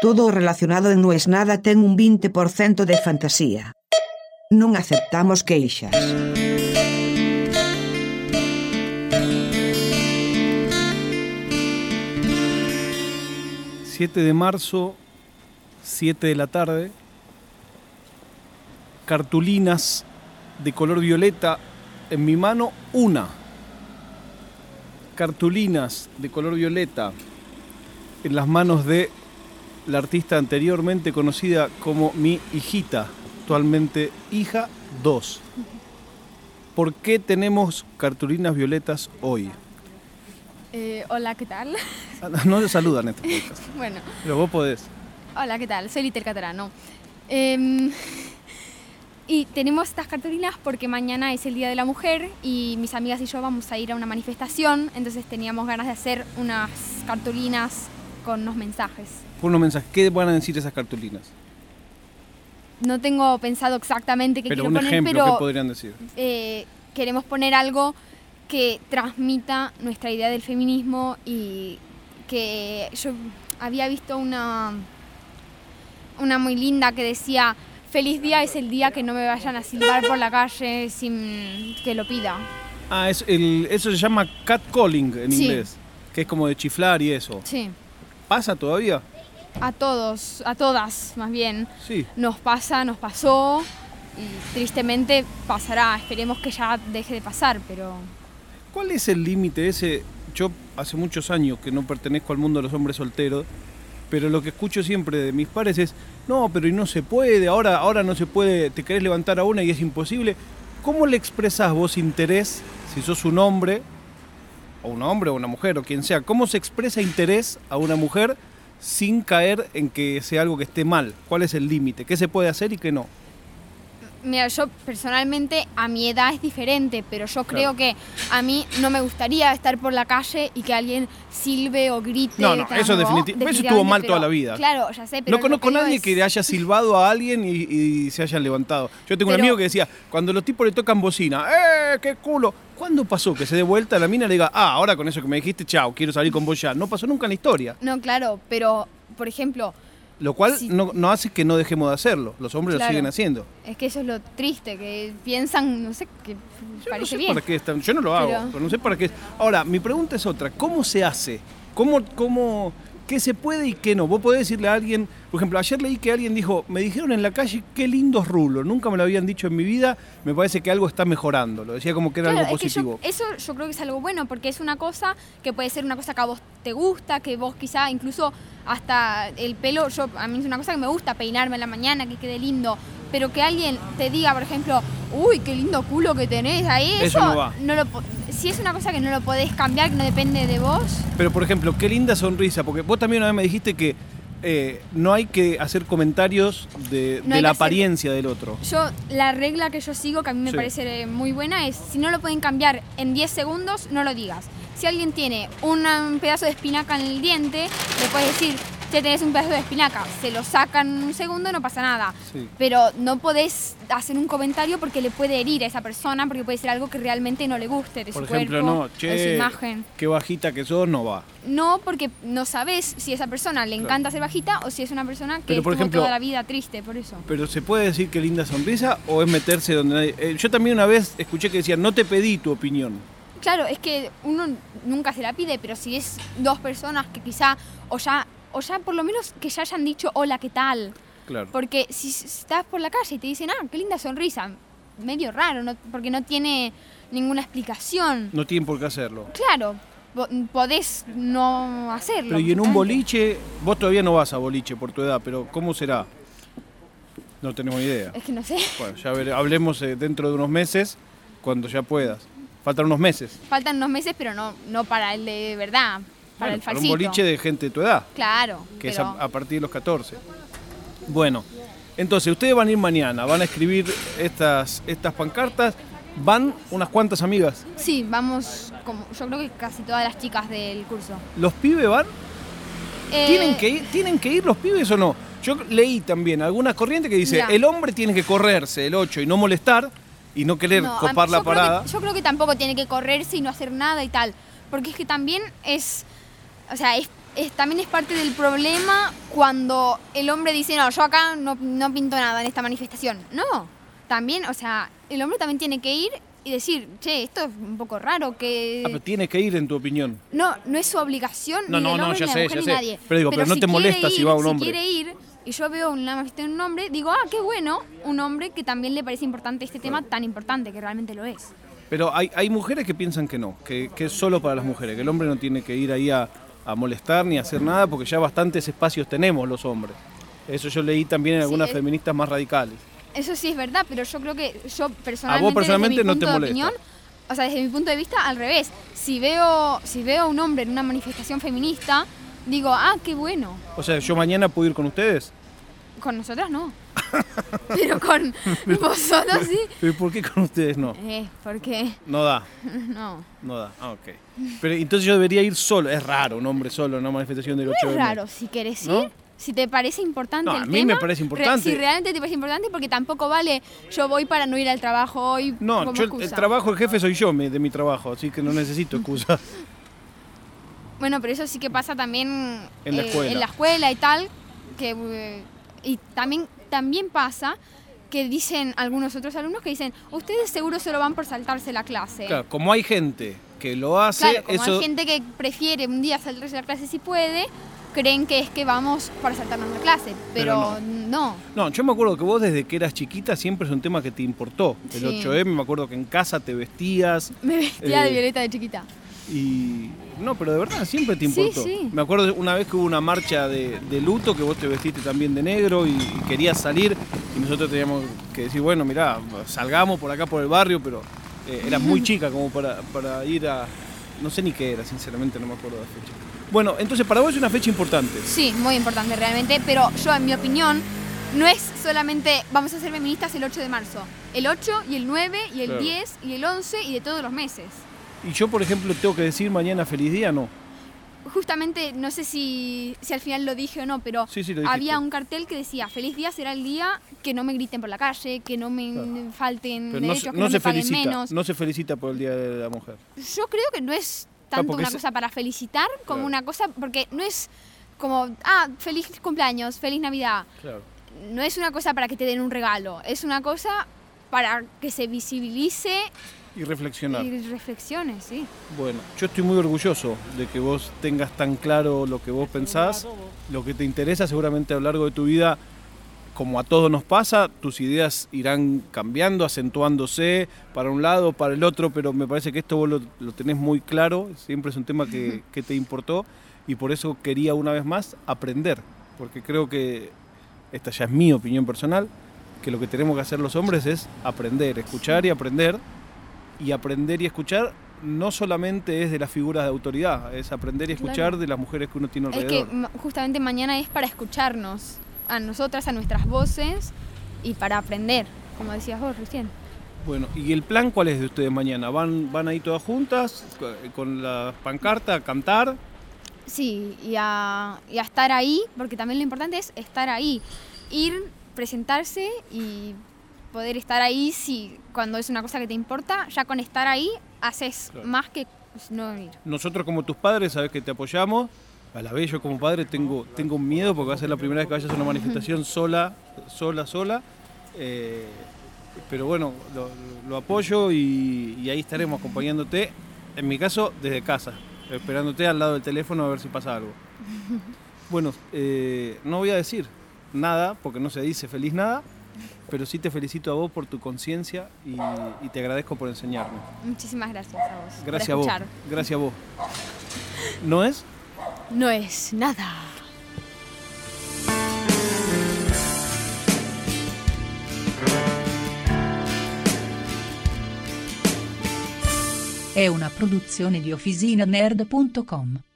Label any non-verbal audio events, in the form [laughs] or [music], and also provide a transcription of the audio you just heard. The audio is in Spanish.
Todo relacionado en No es nada ten un 20% de fantasía. Non aceptamos queixas. 7 de marzo, 7 de la tarde, cartulinas de color violeta en mi mano, una. Cartulinas de color violeta en las manos de la artista anteriormente conocida como mi hijita, actualmente hija 2. ¿Por qué tenemos cartulinas violetas hoy? Eh, hola, ¿qué tal? No se saludan en este podcast, Bueno, pero vos podés. hola, ¿qué tal? Soy Liter Catarano. Em, y tenemos estas cartulinas porque mañana es el Día de la Mujer y mis amigas y yo vamos a ir a una manifestación, entonces teníamos ganas de hacer unas cartulinas con unos mensajes. Pon unos mensajes. ¿Qué van a decir esas cartulinas? No tengo pensado exactamente qué Pero quiero un poner, ejemplo, pero ¿qué podrían decir? eh, queremos poner algo que transmita nuestra idea del feminismo y que yo había visto una, una muy linda que decía, feliz día es el día que no me vayan a silbar por la calle sin que lo pida. Ah, es el, eso se llama catcalling en Sí. inglés, que es como de chiflar y eso. Sí, ¿Pasa todavía? a todos, a todas más bien, Sí. nos pasa, nos pasó y tristemente pasará, esperemos que ya deje de pasar, pero... ¿Cuál es el límite ese? Yo hace muchos años que no pertenezco al mundo de los hombres solteros, pero lo que escucho siempre de mis pares es, no, pero y no se puede, ahora, ahora no se puede, te querés levantar a una y es imposible. ¿Cómo le expresás vos interés, si sos un hombre, o un hombre o una mujer, o quien sea, cómo se expresa interés a una mujer sin caer en que sea algo que esté mal? ¿Cuál es el límite? ¿Qué se puede hacer y qué no? Mira, yo personalmente a mi edad es diferente, pero yo Claro. creo que a mí no me gustaría estar por la calle y que alguien silbe o grite. No, no, eso definiti- eso estuvo mal toda la vida. Claro, ya sé, pero No conozco a nadie es- que le haya silbado a alguien y, y se haya levantado. Yo tengo un amigo que decía, cuando los tipos le tocan bocina, ¡eh, qué culo! ¿Cuándo pasó que se dé vuelta a la mina y le diga, ah, ahora con eso que me dijiste, chao, quiero salir con vos ya? No pasó nunca en la historia. No, claro, pero, por ejemplo, Lo cual Sí. no, no hace que no dejemos de hacerlo. Los hombres Claro. lo siguen haciendo. es que eso es lo triste, que piensan, no sé, que Yo no parece sé bien. para qué están- Yo no lo hago, Pero- pero no sé para qué. Ahora, mi pregunta es otra. ¿Cómo se hace? ¿Cómo, cómo, ¿Qué se puede y qué no? Vos podés decirle a alguien, por ejemplo, ayer leí que alguien dijo, me dijeron en la calle qué lindos rulos, nunca me lo habían dicho en mi vida, me parece que algo está mejorando. Lo decía como que era Claro, algo es que yo- positivo. eso yo creo que es algo bueno porque es una cosa que puede ser una cosa que a vos te gusta, que vos quizá incluso hasta el pelo, yo a mí es una cosa que me gusta peinarme en la mañana, que quede lindo, pero que alguien te diga, por ejemplo, uy, qué lindo culo que tenés ahí, Eso eso, no va. lo po- si es una cosa que no lo podés cambiar, que no depende de vos, Pero, por ejemplo, qué linda sonrisa, porque vos también una vez me dijiste que eh, no hay que hacer comentarios de, No de hay la hacer- apariencia del otro. yo la regla que yo sigo, que a mí me Sí. parece muy buena, es si no lo pueden cambiar en 10 segundos, no lo digas. Si alguien tiene una- un pedazo de espinaca en el diente, le puedes decir, te tenés un pedazo de espinaca, se lo sacan en un segundo, no pasa nada. Sí. Pero no podés hacer un comentario porque le puede herir a esa persona, porque puede ser algo que realmente no le guste de Por su ejemplo, cuerpo, no, de su che, imagen. qué bajita que sos, no va. No, porque no sabes si esa persona le Claro. encanta ser bajita o si es una persona que Pero, por ejemplo- toda la vida triste, por eso. Pero ¿se puede decir qué linda sonrisa o es meterse donde nadie... eh, yo también una vez escuché que decían, no te pedí tu opinión. Claro, es que uno nunca se la pide, pero si es dos personas que quizá, o ya, o ya por lo menos que ya hayan dicho hola, ¿qué tal? Claro. Porque si estás por la calle y te dicen, ah, qué linda sonrisa, medio raro, ¿no? porque no tiene ninguna explicación. No tienen por qué hacerlo. Claro, po- podés no hacerlo. Pero y en un boliche, vos todavía no vas a boliche por tu edad, pero ¿cómo será? No tenemos idea. Es que no sé, Bueno, ya veré- hablemos eh, dentro de unos meses, cuando ya puedas. Faltan unos meses. faltan unos meses, pero no, no para el de verdad, para Bueno, el para falsito. un boliche de gente de tu edad, Claro, que es a, a partir de los 14. Bueno, entonces ustedes van a ir mañana, van a escribir estas, estas pancartas, van unas cuantas amigas. Sí, vamos, como, yo creo que casi todas las chicas del curso. ¿Los pibes van? Eh, ¿Tienen que, ir, ¿Tienen que ir los pibes o no? Yo leí también alguna corriente que dice, Mirá. el hombre tiene que correrse el 8 y no molestar y no querer No, copar la creo parada. que- yo creo que tampoco tiene que correrse y no hacer nada y tal. Porque es que también es. O sea, es, es- también es parte del problema cuando el hombre dice, no, yo acá no, no pinto nada en esta manifestación. No, también, o sea, el hombre también tiene que ir y decir, che, esto es un poco raro, que... Ah, pero tiene que ir en tu opinión. No, no es su obligación No, ni no, del no, ya ni sé, mujer, ya sé. nadie. Pero digo, pero no te molesta si va un hombre. Si quiere ir y yo veo una manifestación de un hombre, digo, ah, qué bueno, un hombre que también le parece importante este tema tan importante, que realmente lo es. Pero hay, hay mujeres que piensan que no, que, que es solo para las mujeres, que el hombre no tiene que ir ahí a, a molestar ni a hacer nada, porque ya bastantes espacios tenemos los hombres. Eso yo leí también en algunas feministas más radicales. Eso sí es verdad, pero yo creo que yo personalmente, personalmente desde mi no te molesta. opinión, o sea, desde mi punto de vista, al revés. Si veo, si veo a un hombre en una manifestación feminista, digo, ah, qué bueno. O sea, yo mañana puedo ir con ustedes. Con nosotras no. [laughs] pero con vosotros sí. ¿Pero por qué con ustedes no? Eh, porque No da, [laughs] no. no da. Ah, ok. Pero entonces yo debería ir solo. Es raro un hombre solo en una manifestación del 8 Es de raro, si querés ir, ¿No? si te parece importante No, el a mí tema, me parece re- importante. si realmente te parece importante, porque tampoco vale, yo voy para no ir al trabajo hoy No, como yo el- trabajo, el jefe soy yo de mi trabajo, así que no necesito excusas. [laughs] Bueno, pero eso sí que pasa también En la eh, escuela. en la escuela y tal, que eh, y también también pasa que dicen algunos otros alumnos que dicen, ustedes seguro se lo van por saltarse la clase. Claro, como hay gente que lo hace, Claro, como eso hay gente que prefiere un día saltarse la clase si puede, creen que es que vamos para saltarnos la clase, Pero pero, no. No, yo me acuerdo que vos desde que eras chiquita siempre es un tema que te importó. El Sí. 8M, me acuerdo que en casa te vestías Me vestía Eh, de violeta de chiquita. Y... No, pero de verdad siempre te Sí, importó. sí. Me acuerdo de una vez que hubo una marcha de, de luto que vos te vestiste también de negro y, y querías salir y nosotros teníamos que decir, bueno, mirá, salgamos por acá por el barrio, pero eh, eras muy [laughs] chica como para, para ir a... No sé ni qué era, sinceramente no me acuerdo de la fecha. Bueno, entonces para vos es una fecha importante. Sí, muy importante realmente, pero yo en mi opinión no es solamente vamos a ser feministas el 8 de marzo, el 8 y el 9 y el Claro. 10 y el 11 y de todos los meses. Y yo, por ejemplo, tengo que decir mañana feliz día, no. Justamente, no sé si, si al final lo dije o no, pero Sí, sí, había un cartel que decía, feliz día será el día que no me griten por la calle, que no me Claro. falten Pero derechos, se- que no no, se me paguen felicita, menos. no se felicita por el Día de la Mujer. Yo creo que no es tanto porque una es- cosa para felicitar como Claro. una cosa, porque no es como, ah, feliz cumpleaños, feliz Navidad. Claro. no es una cosa para que te den un regalo, es una cosa para que se visibilice Y reflexionar. y reflexiones, sí. Bueno, yo estoy muy orgulloso de que vos tengas tan claro lo que vos pensás, lo que te interesa seguramente a lo largo de tu vida. Como a todos nos pasa, tus ideas irán cambiando, acentuándose para un lado, para el otro, pero me parece que esto vos lo, lo tenés muy claro, siempre es un tema que, que te importó y por eso quería una vez más aprender, porque creo que, esta ya es mi opinión personal, que lo que tenemos que hacer los hombres es aprender, escuchar y aprender, y aprender y escuchar no solamente es de las figuras de autoridad, es aprender y escuchar Claro. de las mujeres que uno tiene Es alrededor. que ma- justamente mañana es para escucharnos, a nosotras, a nuestras voces y para aprender, como decías vos recién. Bueno, ¿y el plan cuál es de ustedes mañana? ¿Van, van ahí todas juntas co- con la pancarta a cantar? Sí, y a, y a estar ahí, porque también lo importante es estar ahí, ir, presentarse y poder estar ahí si cuando es una cosa que te importa, ya con estar ahí haces Claro. más que no ir. Nosotros como tus padres, sabes que te apoyamos. A la vez yo como padre tengo, tengo miedo porque va a ser la primera vez que vayas a una manifestación sola, sola, sola. Eh, pero bueno, lo, lo apoyo y, y ahí estaremos acompañándote. En mi caso, desde casa, esperándote al lado del teléfono a ver si pasa algo. [laughs] Bueno, eh, no voy a decir nada porque no se dice feliz nada, pero sí te felicito a vos por tu conciencia y, y te agradezco por enseñarme. Muchísimas gracias a vos. por Gracias a vos. Gracias a vos. ¿No es? No es nada. È una produzione di OfficinaNerd.com.